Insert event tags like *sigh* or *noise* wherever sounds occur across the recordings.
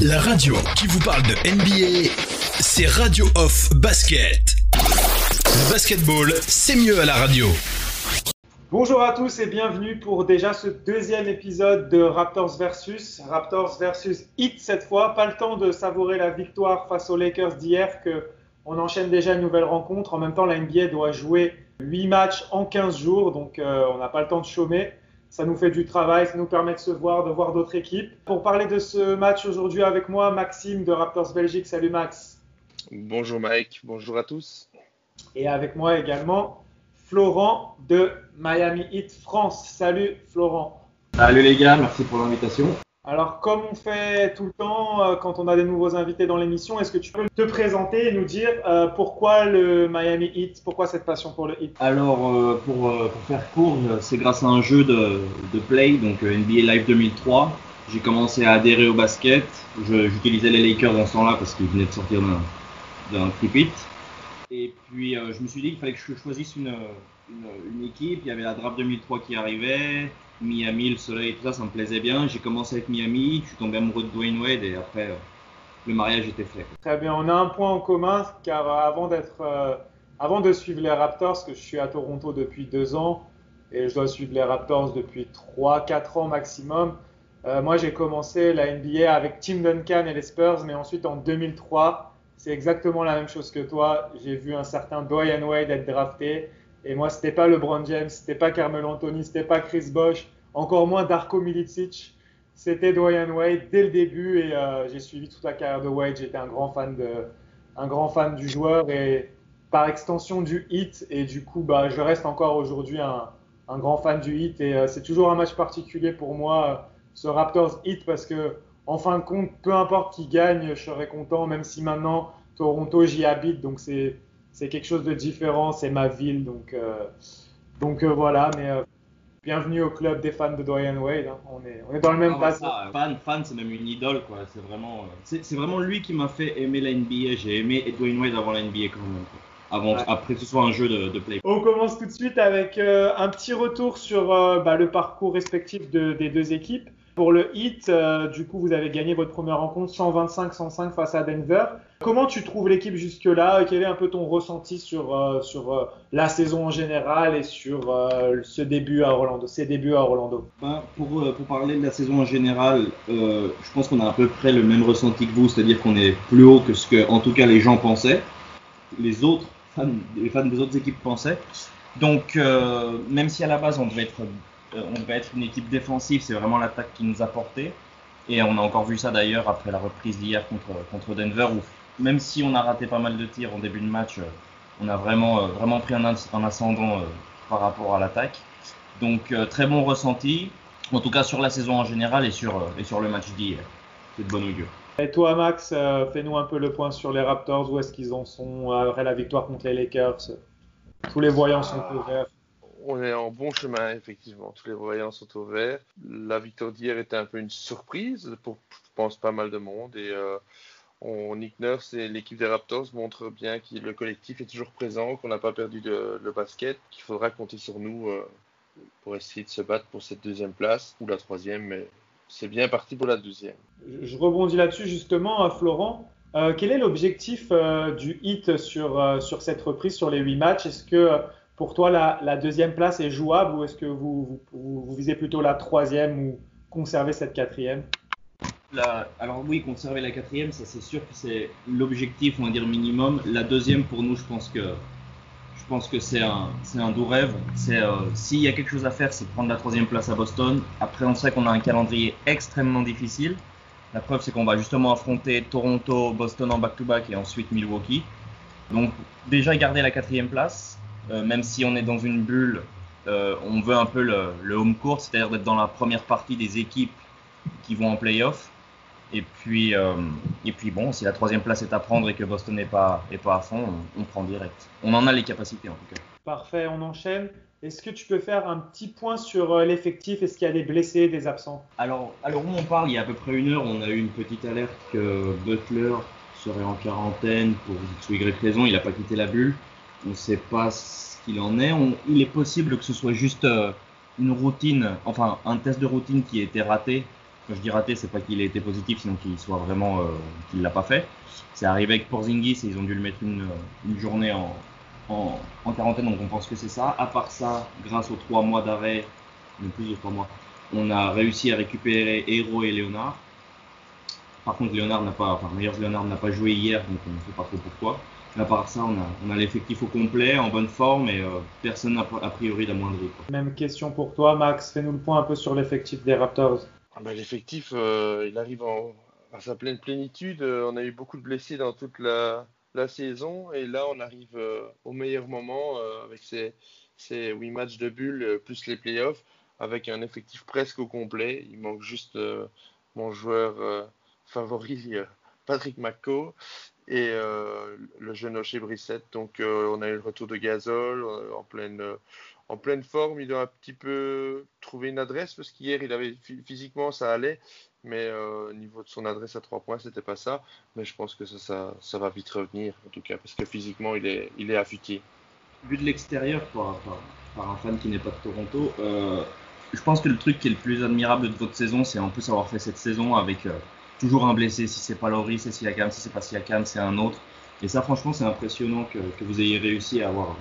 La radio qui vous parle de NBA, c'est Radio Off Basket. Le basketball, c'est mieux à la radio. Bonjour à tous et bienvenue pour déjà ce deuxième épisode de Raptors versus Raptors versus Heat cette fois. Pas le temps de savourer la victoire face aux Lakers d'hier que on enchaîne déjà une nouvelle rencontre. En même temps, la NBA doit jouer 8 matchs en 15 jours, donc euh, on n'a pas le temps de chômer. Ça nous fait du travail, ça nous permet de se voir, de voir d'autres équipes. Pour parler de ce match aujourd'hui avec moi, Maxime de Raptors Belgique. Salut Max. Bonjour Mike, bonjour à tous. Et avec moi également Florent de Miami Heat France. Salut Florent. Salut les gars, merci pour l'invitation. Alors, comme on fait tout le temps euh, quand on a des nouveaux invités dans l'émission, est-ce que tu peux te présenter et nous dire euh, pourquoi le Miami Heat, pourquoi cette passion pour le Heat? Alors, euh, pour, faire court, c'est grâce à un jeu de, de play, donc NBA Live 2003. J'ai commencé à adhérer au basket. J'utilisais les Lakers dans ce temps-là parce qu'ils venaient de sortir d'un tripit. Et puis, je me suis dit qu'il fallait que je choisisse une, une, équipe. Il y avait la draft 2003 qui arrivait. Miami, le soleil, tout ça, ça me plaisait bien. J'ai commencé avec Miami, je suis tombé amoureux de Dwayne Wade et après, euh, le mariage était fait. Très bien, on a un point en commun car avant, d'être, euh, avant de suivre les Raptors, que je suis à Toronto depuis deux ans et je dois suivre les Raptors depuis 3-4 ans maximum, euh, moi j'ai commencé la NBA avec Tim Duncan et les Spurs, mais ensuite en 2003, c'est exactement la même chose que toi. J'ai vu un certain Dwayne Wade être drafté. Et moi, c'était pas LeBron James, c'était pas Carmelo Anthony, c'était pas Chris Bosh, encore moins Darko Milicic. C'était Dwayne Wade dès le début et euh, j'ai suivi toute la carrière de Wade. J'étais un grand fan de, un grand fan du joueur et par extension du hit. Et du coup, bah, je reste encore aujourd'hui un, un, grand fan du hit. Et euh, c'est toujours un match particulier pour moi, ce Raptors hit, parce que en fin de compte, peu importe qui gagne, je serai content, même si maintenant Toronto, j'y habite. Donc c'est c'est quelque chose de différent, c'est ma ville, donc, euh, donc euh, voilà, mais euh, bienvenue au club des fans de Dwayne Wade, hein. on, est, on est dans le même ah, fan, fan c'est même une idole, quoi. c'est vraiment, c'est, vraiment lui qui m'a fait aimer la NBA, j'ai aimé Dwayne Wade avant la NBA quand même. Avant, après que ce soit un jeu de, de, play. On commence tout de suite avec un petit retour sur bah, le parcours respectif de, des deux équipes. Pour le Heat, du coup, vous avez gagné votre première rencontre 125-105 face à Denver. Comment tu trouves l'équipe jusque-là Quel est un peu ton ressenti sur, euh, sur euh, la saison en général et sur euh, ce début à Orlando, ces débuts à Orlando? Ben, pour, parler de la saison en général, je pense qu'on a à peu près le même ressenti que vous, c'est-à-dire qu'on est plus haut que ce que, en tout cas, les gens pensaient, les autres les fans des autres équipes pensaient. Donc, même si à la base on devait être, on devait être une équipe défensive, c'est vraiment l'attaque qui nous a porté. Et on a encore vu ça d'ailleurs après la reprise d'hier contre, contre Denver, où même si on a raté pas mal de tirs en début de match, euh, on a vraiment, euh, vraiment pris un, ascendant euh, par rapport à l'attaque. Donc très bon ressenti, en tout cas sur la saison en général et sur, et sur le match d'hier. C'est de bon augure. Et toi, Max, fais-nous un peu le point sur les Raptors. Où est-ce qu'ils en sont après la victoire contre les Lakers? Tous les voyants sont au vert. On est en bon chemin, effectivement. Tous les voyants sont au vert. La victoire d'hier était un peu une surprise pour, je pense, pas mal de monde. Et on, Nick Nurse et l'équipe des Raptors montrent bien que le collectif est toujours présent, qu'on n'a pas perdu le basket, qu'il faudra compter sur nous euh, pour essayer de se battre pour cette deuxième place ou la troisième, mais c'est bien parti pour la deuxième. Je rebondis là-dessus justement, euh, Florent. Euh, quel est l'objectif du hit sur, sur cette reprise, sur les huit matchs? Est-ce que pour toi la, deuxième place est jouable ou est-ce que vous, vous visez plutôt la troisième ou conserver cette quatrième? Alors oui, conserver la quatrième, ça c'est sûr que c'est l'objectif, on va dire minimum. La deuxième, pour nous, je pense que je pense que c'est un, doux rêve. Euh, s'il y a quelque chose à faire, c'est prendre la troisième place à Boston. Après, on sait qu'on a un calendrier extrêmement difficile. La preuve, c'est qu'on va justement affronter Toronto, Boston en back-to-back et ensuite Milwaukee. Donc déjà garder la quatrième place, même si on est dans une bulle, euh, on veut un peu le, le home court, c'est-à-dire d'être dans la première partie des équipes qui vont en playoff. Et puis, euh, et puis bon, si la troisième place est à prendre et que Boston n'est pas, est pas à fond, on, prend direct. On en a les capacités en tout cas. Parfait, on enchaîne. Est-ce que tu peux faire un petit point sur euh, l'effectif? Est-ce qu'il y a des blessés, des absents? Alors, alors, où on parle, il y a à peu près une heure, on a eu une petite alerte que Butler serait en quarantaine pour X ou Y raison. Il n'a pas quitté la bulle. On ne sait pas ce qu'il en est. il est possible que ce soit juste euh, une routine, enfin un test de routine qui a été raté Quand je dis raté, c'est pas qu'il ait été positif, sinon qu'il soit vraiment qu'il l'a pas fait. C'est arrivé avec Porzingis et ils ont dû le mettre une, journée en, quarantaine, donc on pense que c'est ça. À part ça, grâce aux trois mois d'arrêt, même plus de trois mois, on a réussi à récupérer Hero et Léonard. Par contre, Léonard n'a pas, enfin, Myers Léonard n'a pas joué hier, donc on ne sait pas trop pourquoi. À part ça, on a, on a l'effectif au complet, en bonne forme, et euh, personne n'a a priori d'amoindri. Même question pour toi, Max. Fais-nous le point un peu sur l'effectif des Raptors. Ah bah, l'effectif, euh, il arrive en, à sa pleine plénitude. Euh, on a eu beaucoup de blessés dans toute la, la saison, et là, on arrive euh, au meilleur moment euh, avec ces, ces 8 matchs de bulle plus les playoffs, avec un effectif presque au complet. Il manque juste mon joueur favori, Patrick McCaw, et le jeune Oshé Brissette. Donc, on a eu le retour de Gasol en pleine en pleine forme. Il doit un petit peu trouver une adresse parce qu'hier, il avait physiquement ça allait, mais euh, au niveau de son adresse à trois points, c'était pas ça. Mais je pense que ça, ça, ça, va vite revenir en tout cas parce que physiquement, il est, il est affûté. Vu de l'extérieur, par, un fan qui n'est pas de Toronto, euh, je pense que le truc qui est le plus admirable de votre saison, c'est en plus avoir fait cette saison avec euh, toujours un blessé. Si c'est pas Laurie, c'est Siakam. Si c'est pas Siakam, c'est un autre. Et ça, franchement, c'est impressionnant que, vous ayez réussi à avoir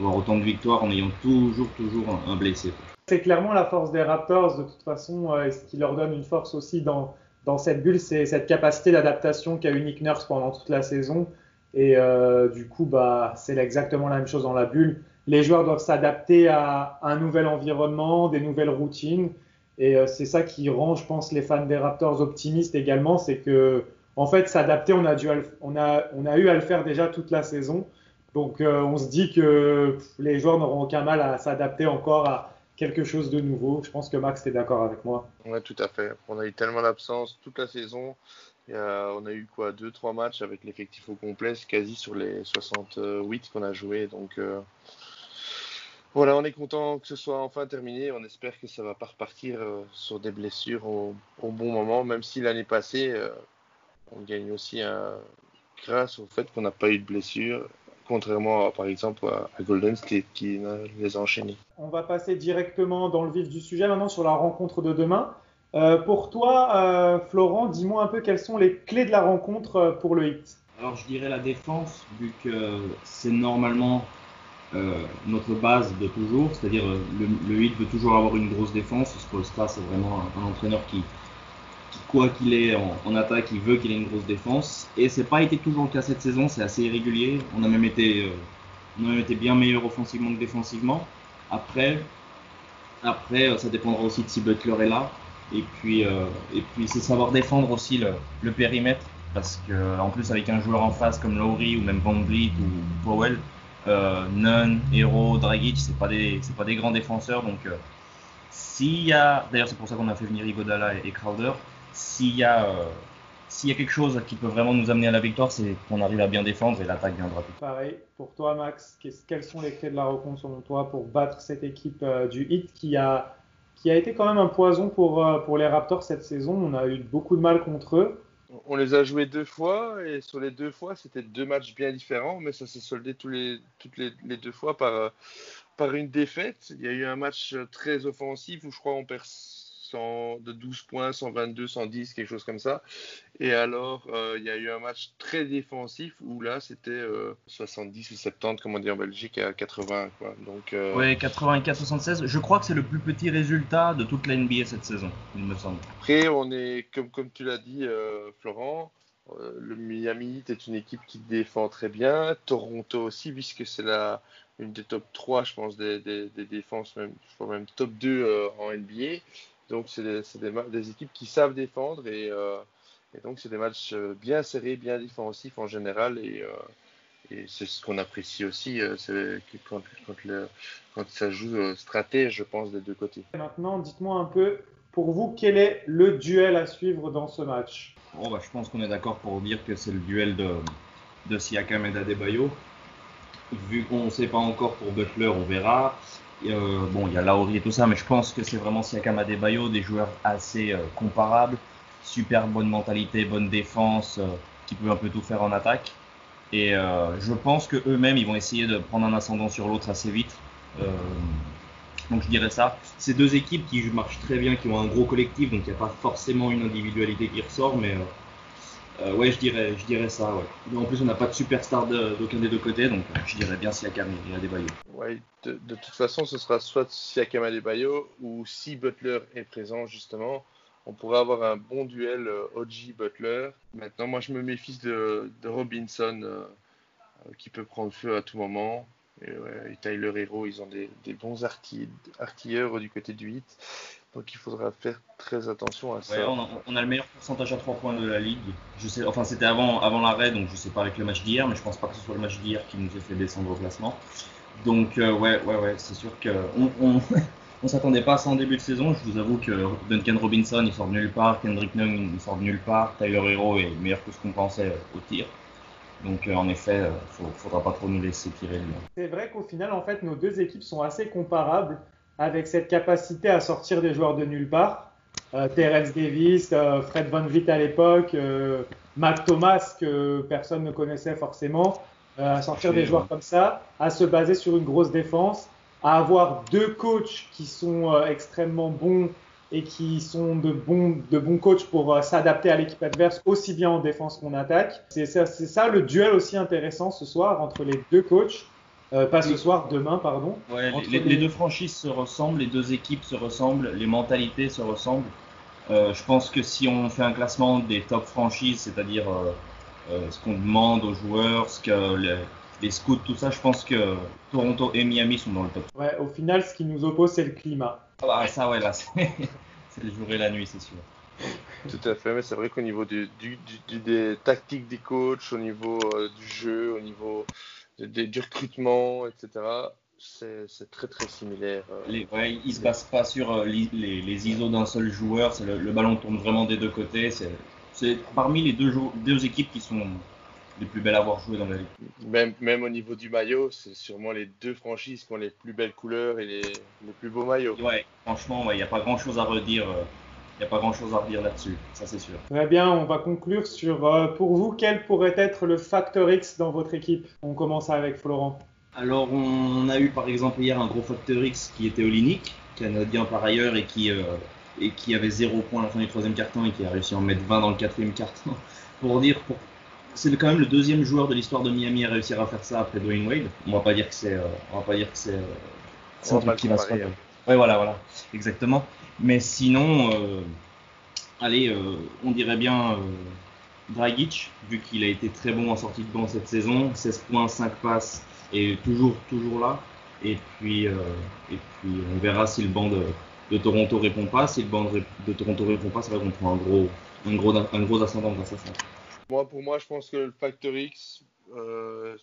autant de victoires en ayant toujours, toujours un, blessé. C'est clairement la force des Raptors, de toute façon, euh, ce qui leur donne une force aussi dans, dans cette bulle, c'est cette capacité d'adaptation qu'a eu Nick Nurse pendant toute la saison. Et euh, du coup, bah, c'est exactement la même chose dans la bulle. Les joueurs doivent s'adapter à un nouvel environnement, des nouvelles routines. Et euh, c'est ça qui rend, je pense, les fans des Raptors optimistes également. C'est que, en fait, s'adapter, on, a dû, on, a, on a eu à le faire déjà toute la saison. Donc euh, on se dit que les joueurs n'auront aucun mal à s'adapter encore à quelque chose de nouveau. Je pense que Max est d'accord avec moi. Oui, tout à fait. On a eu tellement d'absence toute la saison. on a eu quoi deux trois matchs avec l'effectif au complet, quasi sur les 68 qu'on a joué. Donc euh, voilà, on est content que ce soit enfin terminé. On espère que ça va pas repartir euh, sur des blessures au, bon moment, même si l'année passée on gagne aussi grâce au fait qu'on n'a pas eu de blessures contrairement par exemple à Golden State qui les a enchaînés. On va passer directement dans le vif du sujet maintenant sur la rencontre de demain. Euh, pour toi, euh, Florent, dis-moi un peu quelles sont les clés de la rencontre euh, pour le Hit. Alors je dirais la défense, vu que c'est normalement euh, notre base de toujours, c'est-à-dire le, le, Hit veut toujours avoir une grosse défense. Spolstra, c'est vraiment un, entraîneur qui, quoi qu'il est en, attaque, il veut qu'il ait une grosse défense. Et c'est pas été toujours le cas cette saison, c'est assez irrégulier. On a même été, euh, on a même été bien meilleur offensivement que défensivement. Après, après, euh, ça dépendra aussi de si Butler est là. Et puis, euh, puis c'est savoir défendre aussi le, périmètre. Parce que, en plus, avec un joueur en face comme Lowry ou même Van Vliet ou Powell, euh, Nunn, Hero, Dragic, c'est pas des, c'est pas des grands défenseurs. Donc, euh, s'il y a, d'ailleurs, c'est pour ça qu'on a fait venir Igodala et, Crowder s'il y a euh, s'il y a quelque chose qui peut vraiment nous amener à la victoire, c'est qu'on arrive à bien défendre et l'attaque viendra tout. Pareil, pour toi Max, quelles sont les clés de la rencontre selon toi pour battre cette équipe euh, du Heat qui a, qui a été quand même un poison pour, pour les Raptors cette saison? On a eu beaucoup de mal contre eux. On les a joués deux fois et sur les deux fois, c'était deux matchs bien différents, mais ça s'est soldé les, toutes les, les, deux fois par, par une défaite. Il y a eu un match très offensif où je crois on perd 100, de 12 points, 122, 110, quelque chose comme ça. Et alors, euh, il y a eu un match très défensif où là, c'était euh, 70 ou 70, comme on dit en Belgique, à 80. Quoi. Donc, euh... Ouais, 84-76. Je crois que c'est le plus petit résultat de toute la NBA cette saison, il me semble. Après, on est, comme, comme tu l'as dit, euh, Florent, euh, le Miami est une équipe qui défend très bien. Toronto aussi, puisque c'est la une des top 3, je pense, des, des, des défenses, même, je crois même top 2 euh, en NBA. Donc, c'est des, des, des, équipes qui savent défendre et, euh, et donc, c'est des matchs euh, bien serrés, bien défensifs en général. Et, euh, et c'est ce qu'on apprécie aussi, euh, c'est quand, quand, le, quand ça joue euh, stratège, je pense, des deux côtés. Maintenant, dites-moi un peu, pour vous, quel est le duel à suivre dans ce match? Bon, bah, Je pense qu'on est d'accord pour dire que c'est le duel de, de Siakam et d'Adebayo. Vu qu'on ne sait pas encore pour Butler, on verra. Euh, bon, il y a Lauri et tout ça, mais je pense que c'est vraiment Siakam Adebayo, des joueurs assez euh, comparables, super bonne mentalité, bonne défense, euh, qui peuvent un peu tout faire en attaque. Et je pense que eux-mêmes, ils vont essayer de prendre un ascendant sur l'autre assez vite. Donc je dirais ça. Ces deux équipes qui marchent très bien, qui ont un gros collectif, donc il n'y a pas forcément une individualité qui ressort, mais euh, ouais, je dirais, je dirais ça. Ouais. En plus, on n'a pas de superstar d'aucun des deux côtés, donc je dirais bien Siakam et Adebayo. Ouais, de, de, toute façon, ce sera soit Siakam et Adebayo, ou si Butler est présent justement, on pourrait avoir un bon duel OG Butler. Maintenant, moi, je me méfie de, de Robinson, euh, qui peut prendre feu à tout moment. Et, ouais, Tyler Hero, ils ont des, des bons artilleurs du côté du 8. Donc il faudra faire très attention à ça. Ouais, on, a, on, a, le meilleur pourcentage à 3 points de la ligue. Je sais, enfin, c'était avant, avant l'arrêt, donc je sais pas avec le match d'hier, mais je pense pas que ce soit le match d'hier qui nous ait fait descendre au classement. Donc euh, ouais, ouais, ouais, c'est sûr que on, on, *laughs* on s'attendait pas à ça en début de saison. Je vous avoue que Duncan Robinson il sort de nulle part, Kendrick Nunn il sort de nulle part, Tyler Hero est meilleur que ce qu'on pensait au tir. Donc euh, en effet, il ne faudra pas trop nous laisser tirer. C'est vrai qu'au final, en fait, nos deux équipes sont assez comparables avec cette capacité à sortir des joueurs de nulle part. Euh, Terence Davis, euh, Fred Van Vliet à l'époque, euh, Mac Thomas que personne ne connaissait forcément, euh, à sortir des joueurs comme ça, à se baser sur une grosse défense, à avoir deux coachs qui sont euh, extrêmement bons et qui sont de bons, de bons coachs pour euh, s'adapter à l'équipe adverse aussi bien en défense qu'en attaque. C'est ça, ça, le duel aussi intéressant ce soir entre les deux coachs. Euh, pas ce soir, demain, pardon. Ouais, les, les, deux franchises se ressemblent, les deux équipes se ressemblent, les mentalités se ressemblent. Euh, je pense que si on fait un classement des top franchises, c'est-à-dire euh, euh ce qu'on demande aux joueurs, ce que les, les, scouts, tout ça, je pense que Toronto et Miami sont dans le top. Ouais, au final, ce qui nous oppose, c'est le climat. Ah bah, ça, ouais, là, *laughs* c'est le jour et la nuit, c'est sûr. Tout à fait, mais c'est vrai qu'au niveau du, du, du, des tactiques des coachs, au niveau euh, du jeu, au niveau du, du recrutement, etc. C'est très très similaire. euh. Les, ouais, ils se basent pas sur euh, les, les, les ISO d'un seul joueur. Le, le, ballon tourne vraiment des deux côtés. C'est parmi les deux, deux équipes qui sont les plus belles à avoir joué dans la ligue. Même, même au niveau du maillot, c'est sûrement les deux franchises qui ont les plus belles couleurs et les, les plus beaux maillots. Ouais, franchement, il ouais, n'y a pas grand chose à redire. Il n'y a pas grand chose à redire là-dessus, ça c'est sûr. Très bien, on va conclure sur, euh, pour vous, quel pourrait être le facteur X dans votre équipe? On commence avec Florent. Alors, on a eu par exemple hier un gros facteur X qui était Olinik, canadien par ailleurs, et qui, euh, et qui avait 0 points à la fin du troisième quart-temps et qui a réussi à en mettre 20 dans le quatrième quart-temps. *laughs* Pour dire, pour... c'est quand même le deuxième joueur de l'histoire de Miami à réussir à faire ça après Dwayne Wade. On va pas dire que c'est, euh, on va pas dire que c'est, euh, un truc qui va se faire. Ouais, voilà, voilà, exactement. Mais sinon, euh, allez, on dirait bien Dragic, vu qu'il a été très bon en sortie de banc cette saison, 16 points, 5 passes et toujours, toujours là. Et puis, euh, et puis on verra si le banc de, Toronto répond pas. Si le banc de, Toronto répond pas, c'est vrai qu'on prend un gros, un gros, un gros ascendant grâce à ça. Moi, pour moi, je pense que le facteur X, euh,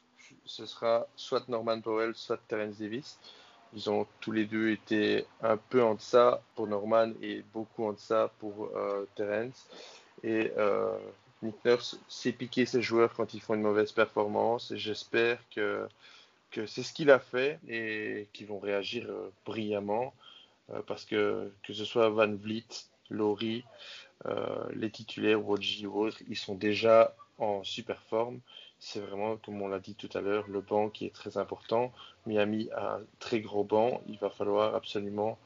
ce sera soit Norman Powell, soit Terence Davis. Ils ont tous les deux été un peu en deçà pour Norman et beaucoup en deçà pour euh, Terence. Et euh, Nick Nurse sait piquer ses joueurs quand ils font une mauvaise performance et j'espère que, que c'est ce qu'il a fait et qu'ils vont réagir euh, brillamment euh, parce que que ce soit Van Vliet, Laurie, les titulaires, Wodji ou autres, ils sont déjà en super forme. C'est vraiment, comme on l'a dit tout à l'heure, le banc qui est très important. Miami a un très gros banc. Il va falloir absolument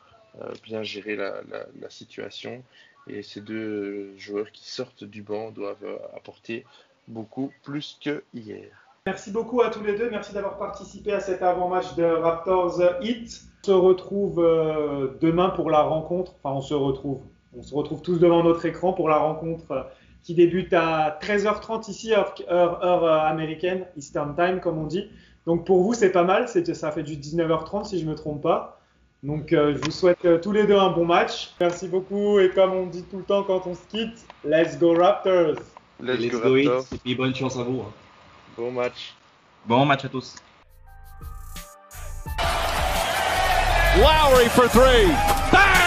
euh, bien gérer la, situation et ces deux joueurs qui sortent du banc doivent apporter beaucoup plus que hier. Merci beaucoup à tous les deux. Merci d'avoir participé à cet avant-match de Raptors Heat. On se retrouve euh, demain pour la rencontre. Enfin, on se retrouve. On se retrouve tous devant notre écran pour la rencontre qui débute à 13h30 ici, heure, heure, heure américaine, Eastern Time, comme on dit. Donc pour vous, c'est pas mal. Ça fait du 19h30 si je me trompe pas. Donc euh, je vous souhaite euh, tous les deux un bon match. Merci beaucoup et comme on dit tout le temps quand on se quitte, let's go Raptors. Let's, let's go, Raptors. Et puis bonne chance à vous. Hein. Bon match. Bon match à tous. Lowry for three. Bang!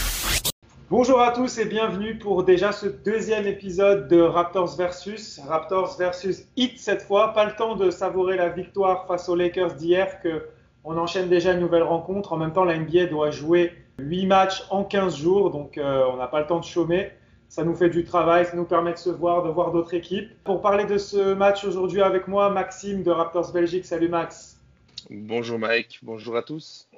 Bonjour à tous et bienvenue pour déjà ce deuxième épisode de Raptors versus Raptors versus Heat cette fois. Pas le temps de savourer la victoire face aux Lakers d'hier que on enchaîne déjà une nouvelle rencontre. En même temps, la NBA doit jouer 8 matchs en 15 jours, donc euh, on n'a pas le temps de chômer. Ça nous fait du travail, ça nous permet de se voir, de voir d'autres équipes. Pour parler de ce match aujourd'hui avec moi, Maxime de Raptors Belgique. Salut Max. Bonjour Mike, bonjour à tous.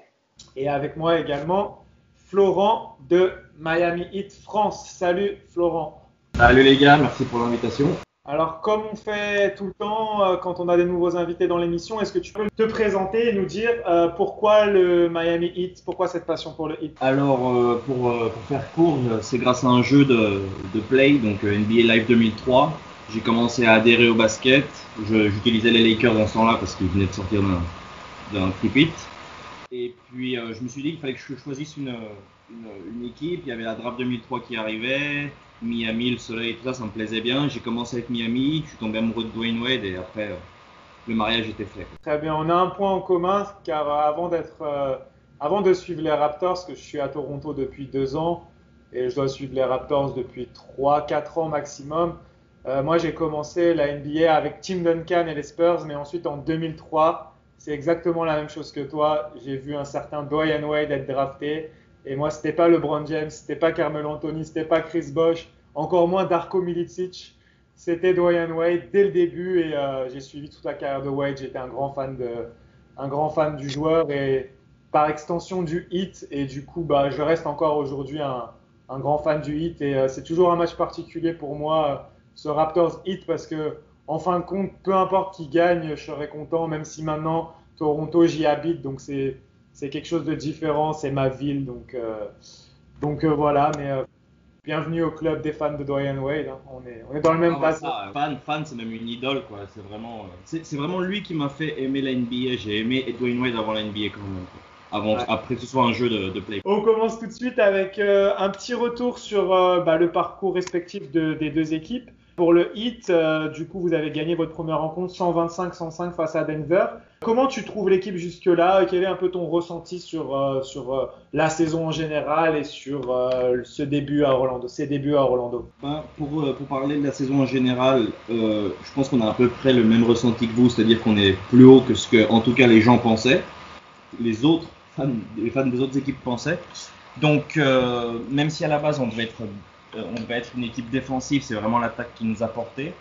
Et avec moi également Florent de Miami Heat France. Salut Florent. Salut les gars, merci pour l'invitation. Alors, comme on fait tout le temps euh, quand on a des nouveaux invités dans l'émission, est-ce que tu peux te présenter et nous dire euh, pourquoi le Miami Heat, pourquoi cette passion pour le Heat? Alors, euh, pour, pour faire court, c'est grâce à un jeu de, de play, donc NBA Live 2003. J'ai commencé à adhérer au basket. J'utilisais les Lakers dans ce temps-là parce qu'ils venaient de sortir d'un tripit. Et puis, euh, je me suis dit qu'il fallait que je choisisse une, une, équipe. Il y avait la draft 2003 qui arrivait. Miami, le soleil, tout ça, ça me plaisait bien. J'ai commencé avec Miami, je suis tombé amoureux de Dwayne Wade et après, euh, le mariage était fait. Très bien, on a un point en commun car euh, avant avant de suivre les Raptors, parce que je suis à Toronto depuis deux ans et je dois suivre les Raptors depuis 3-4 ans maximum. moi, j'ai commencé la NBA avec Tim Duncan et les Spurs, mais ensuite en 2003, c'est exactement la même chose que toi. J'ai vu un certain Dwayne Wade être drafté. Et moi, c'était pas LeBron James, c'était pas Carmelo Anthony, c'était pas Chris Bosh, encore moins Darko Milicic. C'était Dwayne Wade dès le début et euh, j'ai suivi toute la carrière de Wade. J'étais un grand fan du joueur et par extension du Heat. Et du coup, bah, je reste encore aujourd'hui un, grand fan du Heat et euh, c'est toujours un match particulier pour moi, euh, ce Raptors Heat, parce que en fin de compte, peu importe qui gagne, je serai content, même si maintenant Toronto j'y habite, donc c'est c'est quelque chose de différent, c'est ma ville, donc euh, donc euh, voilà. Mais euh, bienvenue au club des fans de Dwayne Wade. hein. On est on est dans le même Ah, bateau. ça, fan, fan, c'est même une idole, quoi. C'est vraiment, c'est c'est vraiment lui qui m'a fait aimer la NBA. J'ai aimé Dwayne Wade avant la NBA quand même. quoi. Avant, Ouais. après que ce soit un jeu de, de play. On commence tout de suite avec euh, un petit retour sur euh, bah, le parcours respectif de- des deux équipes. Pour le Heat, euh, du coup, vous avez gagné votre première rencontre 125-105 face à Denver. Comment tu trouves l'équipe jusque-là Quel est un peu ton ressenti sur, euh, sur euh, la saison en général et sur ce début à Orlando, ces débuts à Orlando? Ben, pour, pour parler de la saison en général, je pense qu'on a à peu près le même ressenti que vous, c'est-à-dire qu'on est plus haut que ce que, en tout cas, les gens pensaient, les autres fans, les fans des autres équipes pensaient. Donc, même si à la base on devait être, on devait être une équipe défensive, c'est vraiment l'attaque qui nous a porté.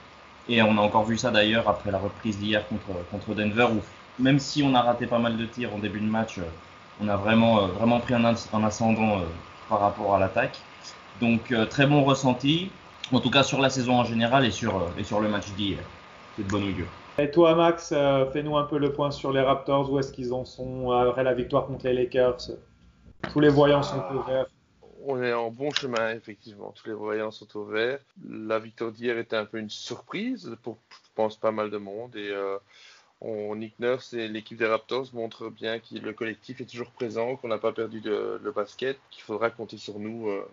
Et on a encore vu ça d'ailleurs après la reprise d'hier contre, contre Denver, où même si on a raté pas mal de tirs en début de match, euh, on a vraiment, euh, vraiment pris un, as- un ascendant euh, par rapport à l'attaque. Donc euh, très bon ressenti, en tout cas sur la saison en général et sur, euh, et sur le match d'hier. C'est de bon augure. Et toi, Max, euh, fais-nous un peu le point sur les Raptors. Où est-ce qu'ils en sont après la victoire contre les Lakers? Tous les voyants sont au vert. On est en bon chemin, effectivement. Tous les voyants sont au vert. La victoire d'hier était un peu une surprise pour, je pense, pas mal de monde. Et euh, on, Nick Nurse et l'équipe des Raptors montrent bien que le collectif est toujours présent, qu'on n'a pas perdu de- le basket, qu'il faudra compter sur nous euh,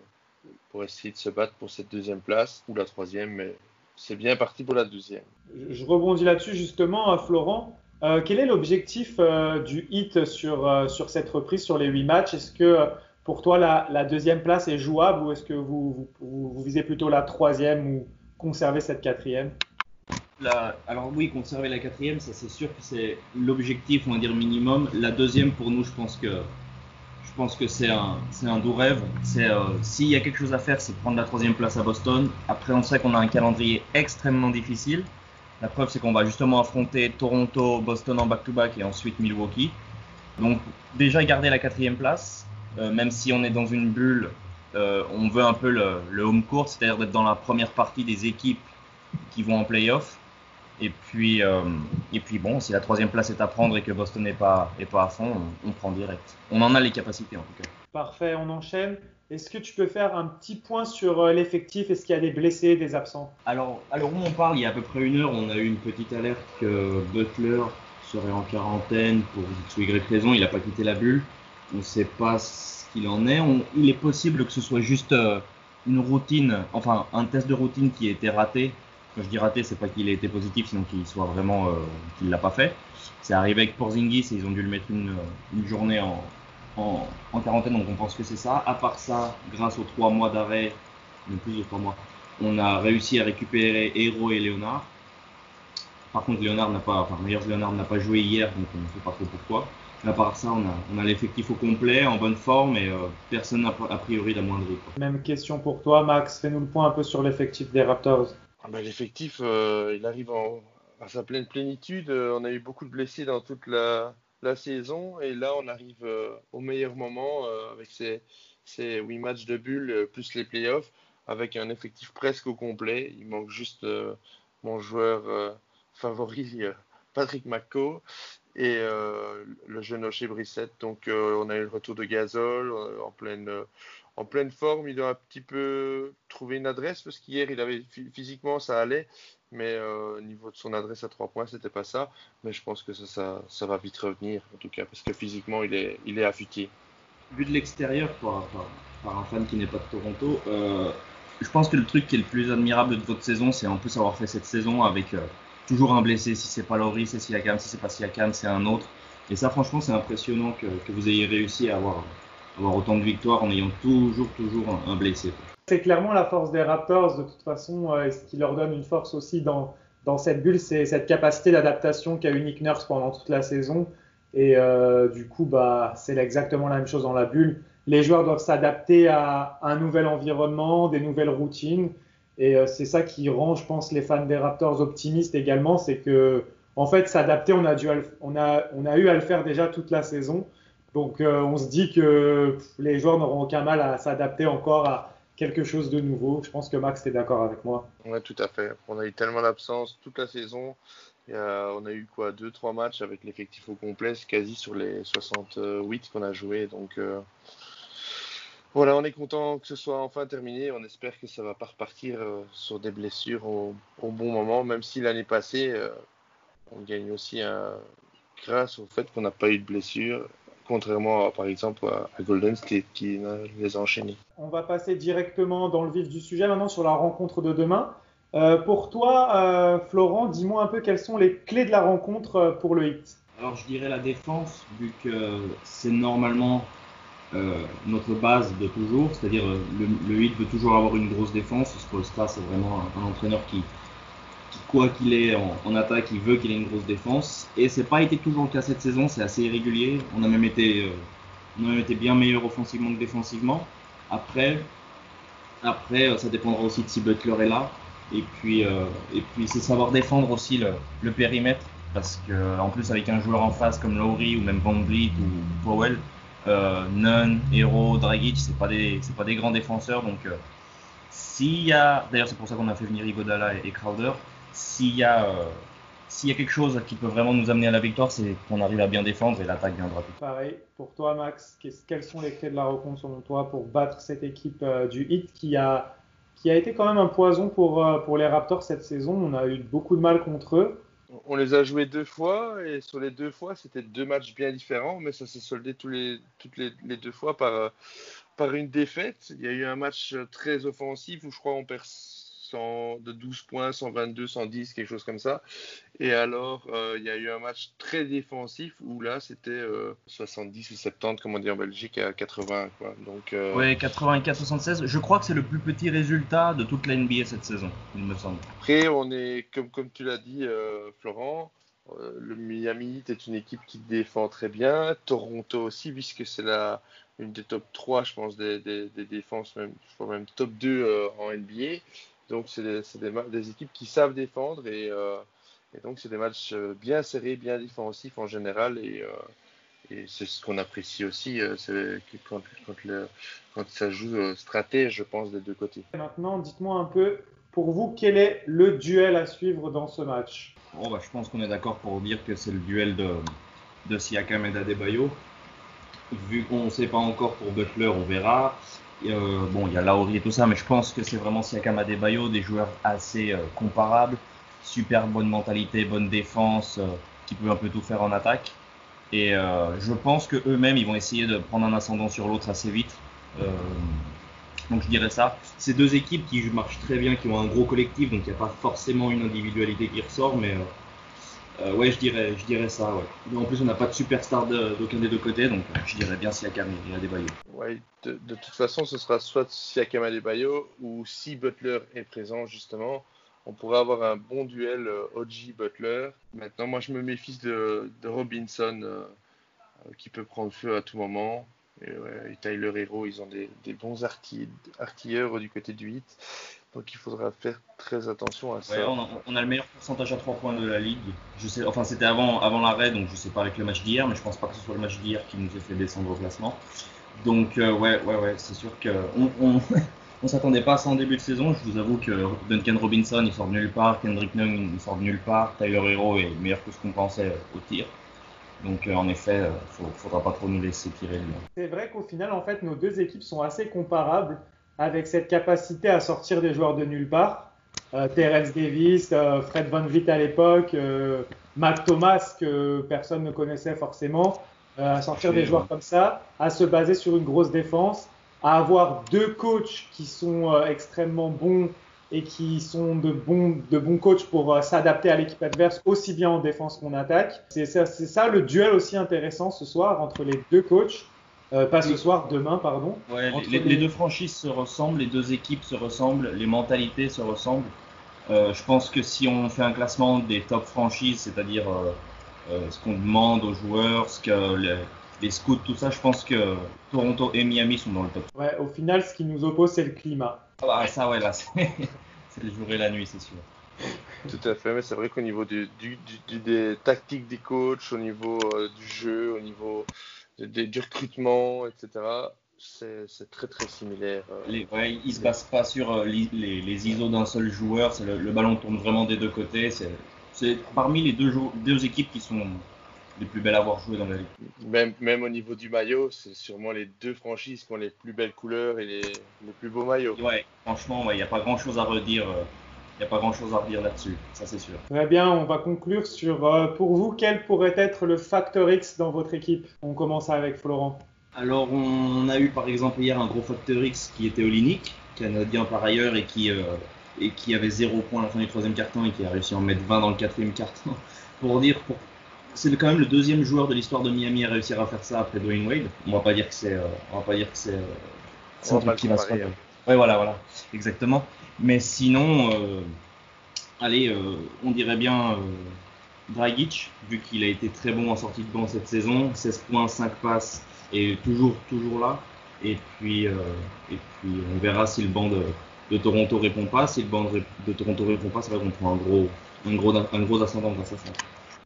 pour essayer de se battre pour cette deuxième place ou la troisième. Mais c'est bien parti pour la deuxième. Je rebondis là-dessus justement, euh, Florent. Quel est l'objectif du hit sur, sur cette reprise, sur les huit matchs? Est-ce que pour toi la, deuxième place est jouable ou est-ce que vous, visez plutôt la troisième ou conserver cette quatrième? Alors oui, conserver la quatrième, ça c'est sûr que c'est l'objectif, on va dire minimum. La deuxième, pour nous, je pense que je pense que c'est un, doux rêve. Euh, s'il y a quelque chose à faire, c'est prendre la troisième place à Boston. Après, on sait qu'on a un calendrier extrêmement difficile. La preuve, c'est qu'on va justement affronter Toronto, Boston en back-to-back et ensuite Milwaukee. Donc déjà garder la quatrième place, même si on est dans une bulle, euh, on veut un peu le, le home court, c'est-à-dire d'être dans la première partie des équipes qui vont en playoff. Et puis, euh, et puis bon, si la troisième place est à prendre et que Boston n'est pas, est pas à fond, on, on prend direct. On en a les capacités en tout cas. Parfait, on enchaîne. Est-ce que tu peux faire un petit point sur euh, l'effectif? Est-ce qu'il y a des blessés, des absents? Alors, alors où on parle, il y a à peu près une heure, on a eu une petite alerte que Butler serait en quarantaine pour X ou Y raison, il n'a pas quitté la bulle. On ne sait pas ce qu'il en est. Il est possible que ce soit juste euh, une routine, enfin un test de routine qui a été raté. Quand je dis raté, c'est pas qu'il ait été positif, sinon qu'il soit vraiment euh, qu'il l'a pas fait. c'est arrivé avec Porzingis et ils ont dû le mettre une, une journée en, quarantaine, donc on pense que c'est ça. À part ça, grâce aux trois mois d'arrêt, même plus de trois mois, on a réussi à récupérer Hero et Léonard. Par contre, Léonard n'a pas, enfin, Myers Léonard n'a pas joué hier, donc on ne sait pas trop pourquoi. Mais à part ça, on a, on a l'effectif au complet, en bonne forme, et euh, personne n'a a priori la moindre. Même question pour toi, Max. Fais-nous le point un peu sur l'effectif des Raptors. Ah bah, l'effectif, euh, il arrive en, à sa pleine plénitude. Euh, on a eu beaucoup de blessés dans toute la, la saison, et là, on arrive euh, au meilleur moment euh, avec ces, ces 8 matchs de bulle plus les playoffs, avec un effectif presque au complet. Il manque juste mon joueur favori, Patrick McCaw et euh, le jeune Oshé Brissette. Donc euh, on a eu le retour de Gasol euh, en pleine en pleine forme. Il doit un petit peu trouver une adresse parce qu'hier il avait physiquement ça allait, mais au niveau de son adresse à trois points c'était pas ça. Mais je pense que ça, ça, ça va vite revenir en tout cas parce que physiquement il est il est affûté. Vu de l'extérieur par, par, par, un fan qui n'est pas de Toronto. je pense que le truc qui est le plus admirable de votre saison, c'est en plus avoir fait cette saison avec toujours un blessé. Si c'est pas Laurie, c'est Siakam. Si c'est pas Siakam, c'est un autre. Et ça, franchement, c'est impressionnant que, vous ayez réussi à avoir, autant de victoires en ayant toujours, toujours un, blessé. C'est clairement la force des Raptors, de toute façon, euh, ce qui leur donne une force aussi dans, dans cette bulle, c'est cette capacité d'adaptation qu'a eu Nick Nurse pendant toute la saison. Et euh, du coup, bah, c'est exactement la même chose dans la bulle. Les joueurs doivent s'adapter à un nouvel environnement, des nouvelles routines. Et euh, c'est ça qui rend, je pense, les fans des Raptors optimistes également, c'est que en fait, s'adapter, on a dû, on a, on a eu à le faire déjà toute la saison. Donc, euh, on se dit que les joueurs n'auront aucun mal à s'adapter encore à quelque chose de nouveau. Je pense que Max, est d'accord avec moi. Oui, tout à fait. On a eu tellement d'absence toute la saison. On a eu quoi, deux, trois matchs avec l'effectif au complet, quasi sur les 68 qu'on a joué. Donc, euh, voilà, on est content que ce soit enfin terminé. On espère que ça va pas repartir euh, sur des blessures au, au, bon moment, même si l'année passée, euh, on gagne aussi un, grâce au fait qu'on n'a pas eu de blessures, contrairement à, par exemple à, à Golden State qui les a enchaînés. On va passer directement dans le vif du sujet maintenant sur la rencontre de demain. Euh, pour toi, euh, Florent, dis-moi un peu quelles sont les clés de la rencontre pour le Hit. Alors je dirais la défense, vu que c'est normalement euh, notre base de toujours, c'est-à-dire euh, le, le Heat veut toujours avoir une grosse défense. Spolstra, c'est vraiment un, entraîneur qui, quoi qu'il ait en, attaque, il veut qu'il ait une grosse défense. Et c'est pas été toujours le cas cette saison, c'est assez irrégulier. On a même été, euh, on a même été bien meilleur offensivement que défensivement. Après, après, ça dépendra aussi de si Butler est là. Et puis, et puis c'est savoir défendre aussi le, périmètre, parce que en plus avec un joueur en face comme Lowry ou même Van Vliet ou Powell euh, Nunn, Hero, Dragic, c'est pas des pas des grands défenseurs donc euh, s'il y a d'ailleurs c'est pour ça qu'on a fait venir Igodala et, Crowder s'il y a euh, s'il y a quelque chose qui peut vraiment nous amener à la victoire c'est qu'on arrive à bien défendre et l'attaque viendra tout. Pareil pour toi Max quelles sont les clés de la rencontre selon toi pour battre cette équipe euh, du Heat qui a qui a été quand même un poison pour pour les Raptors cette saison? On a eu beaucoup de mal contre eux on les a joués deux fois et sur les deux fois, c'était deux matchs bien différents, mais ça s'est soldé les, toutes les, les, deux fois par, par une défaite. Il y a eu un match très offensif où je crois on perd 100, de 12 points, 122, 110, quelque chose comme ça. Et alors, euh, il y a eu un match très défensif où là, c'était euh, 70 ou 70, comme on dit en Belgique, à 80. Quoi. Donc, euh... Ouais, 84-76. Je crois que c'est le plus petit résultat de toute la NBA cette saison, il me semble. Après, on est, comme, comme tu l'as dit, euh, Florent, euh, le Miami est une équipe qui défend très bien. Toronto aussi, puisque c'est la une des top 3, je pense, des, des, des défenses, même, je crois même top 2 euh, en NBA. Donc, c'est des, des, des, équipes qui savent défendre et, euh, et donc c'est des matchs euh, bien serrés, bien défensifs en général. Et, euh, et c'est ce qu'on apprécie aussi, euh, c'est quand, quand, le, quand ça joue euh, stratège, je pense, des deux côtés. Maintenant, dites-moi un peu, pour vous, quel est le duel à suivre dans ce match? Bon, bah, Je pense qu'on est d'accord pour dire que c'est le duel de, de Siakam et d'Adebayo. Vu qu'on ne sait pas encore pour Butler, on verra. Euh, bon, il y a Lauri et tout ça, mais je pense que c'est vraiment Siakam Adebayo, des joueurs assez euh, comparables, super bonne mentalité, bonne défense, euh, qui peut un peu tout faire en attaque. Et je pense que eux-mêmes, ils vont essayer de prendre un ascendant sur l'autre assez vite. Donc je dirais ça. Ces deux équipes qui marchent très bien, qui ont un gros collectif, donc il n'y a pas forcément une individualité qui ressort, mais Euh, ouais, je dirais, je dirais ça, en plus, on n'a pas de superstar de- d'aucun des deux côtés, donc euh, je dirais bien Siakam et Adebayo. Ouais, de, de toute façon, ce sera soit Siakam Adebayo ou si Butler est présent, justement, on pourrait avoir un bon duel euh, OG-Butler. Maintenant, moi, je me méfie de, de Robinson euh, euh, qui peut prendre feu à tout moment. Et, ouais, et Tyler Hero, ils ont des, bons arti- artilleurs du côté du 8. Donc, il faudra faire très attention à ça. Ouais, on, a, on a le meilleur pourcentage à 3 points de la ligue. Je sais, enfin, c'était avant, avant l'arrêt, donc je sais pas avec le match d'hier, mais je pense pas que ce soit le match d'hier qui nous ait fait descendre au classement. Donc, euh, ouais, ouais, ouais, c'est sûr que on, on, *laughs* on s'attendait pas à ça en début de saison. Je vous avoue que Duncan Robinson, il sort de nulle part, Kendrick Nunn, il sort de nulle part, Tyler Hero est meilleur que ce qu'on pensait euh, au tir. Donc, euh, en effet, euh, faut, faudra pas trop nous laisser tirer. C'est vrai qu'au final, en fait, nos deux équipes sont assez comparables avec cette capacité à sortir des joueurs de nulle part. Euh, Terence Davis, euh, Fred Van Vliet à l'époque, euh, Mac Thomas que personne ne connaissait forcément, euh, à sortir des joueurs comme ça, à se baser sur une grosse défense, à avoir deux coachs qui sont euh, extrêmement bons et qui sont de bons, de bons coachs pour s'adapter à l'équipe adverse aussi bien en défense qu'en attaque. C'est ça, c'est ça le duel aussi intéressant ce soir entre les deux coachs. Euh, pas ce soir, demain, pardon. Ouais, les, les- les deux franchises se ressemblent, les deux équipes se ressemblent, les mentalités se ressemblent. Euh, je pense que si on fait un classement des top franchises, c'est-à-dire euh, euh, ce qu'on demande aux joueurs, ce que les, les scouts, tout ça, je pense que Toronto et Miami sont dans le top. Ouais, au final, ce qui nous oppose, c'est le climat. Ah ça, ouais, là, *laughs* c'est c'est le jour et la nuit, c'est sûr. Tout à fait, mais c'est vrai qu'au niveau du, du- du- du- des tactiques des coachs, au niveau euh, du jeu, au niveau de- du recrutement, etc., c'est très très similaire. euh. Les, ouais, ils se basent pas sur euh, les, les ISO d'un seul joueur, le, le ballon tourne vraiment des deux côtés. C'est parmi les deux, deux équipes qui sont les plus belles à avoir joué dans la ligue. Même, même au niveau du maillot, c'est sûrement les deux franchises qui ont les plus belles couleurs et les, les plus beaux maillots. Ouais, franchement, il n'y a pas grand chose à redire. Il n'y a pas grand chose à redire là-dessus, ça c'est sûr. Très bien, on va conclure sur, euh, pour vous, quel pourrait être le facteur X dans votre équipe? On commence avec Florent. Alors, on a eu par exemple hier un gros facteur X qui était Olinik, canadien par ailleurs, et qui, euh, et qui avait 0 points à la fin du troisième carton et qui a réussi à en mettre 20 dans le quatrième carton. Pour dire, pour... c'est quand même le deuxième joueur de l'histoire de Miami à réussir à faire ça après Dwayne Wade. On va pas dire que c'est, euh, on va pas dire que c'est, euh, c'est un truc qui va se faire. Ouais, voilà, voilà, exactement. Mais sinon, euh, allez, euh, on dirait bien euh, Dragic, vu qu'il a été très bon en sortie de banc cette saison, 16 points, 5 passes, et toujours, toujours là. Et puis, et puis on verra si le banc de, de Toronto répond pas. Si le banc de, de Toronto répond pas, c'est vrai qu'on prend un gros, un gros, un gros ascendant grâce à ça.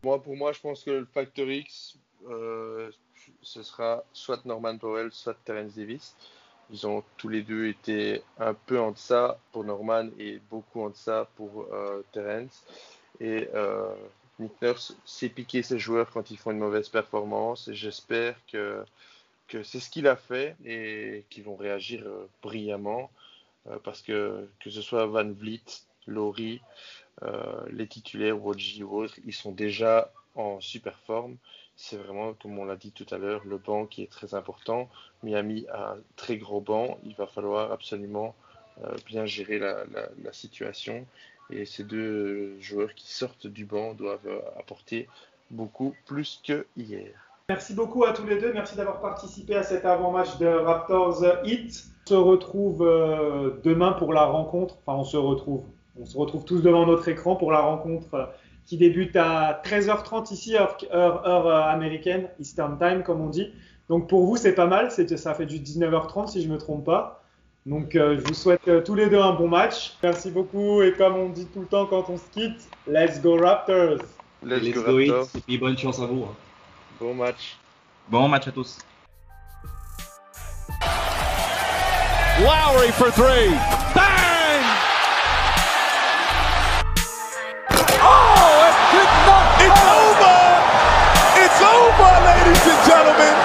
Moi, pour moi, je pense que le facteur X, ce sera soit Norman Powell, soit Terence Davis. Ils ont tous les deux été un peu en deçà pour Norman et beaucoup en deçà pour euh, Terence. Et euh, Nick Nurse sait piquer ses joueurs quand ils font une mauvaise performance. Et j'espère que, que c'est ce qu'il a fait et qu'ils vont réagir euh, brillamment. euh, parce que que ce soit Van Vliet, Laurie, les titulaires, Wodji ou autres, ils sont déjà en super forme. C'est vraiment, comme on l'a dit tout à l'heure, le banc qui est très important. Miami a un très gros banc. Il va falloir absolument euh, bien gérer la, situation. Et ces deux joueurs qui sortent du banc doivent euh, apporter beaucoup plus que hier. Merci beaucoup à tous les deux. Merci d'avoir participé à cet avant-match de Raptors Heat. On se retrouve euh, demain pour la rencontre. Enfin, on se retrouve. On se retrouve tous devant notre écran pour la rencontre qui débute à 13h30 ici, heure, heure, heure, euh, américaine, Eastern Time, comme on dit. Donc pour vous, c'est pas mal. C'est, ça fait du 19h30 si je me trompe pas. Donc euh, je vous souhaite euh, tous les deux un bon match. Merci beaucoup. Et comme on dit tout le temps quand on se quitte, let's go Raptors! Let's, Let's go, go it, Raptors. et puis bonne chance à vous. hein. Bon match. Bon match à tous. Lowry for three. Bang! gentlemen,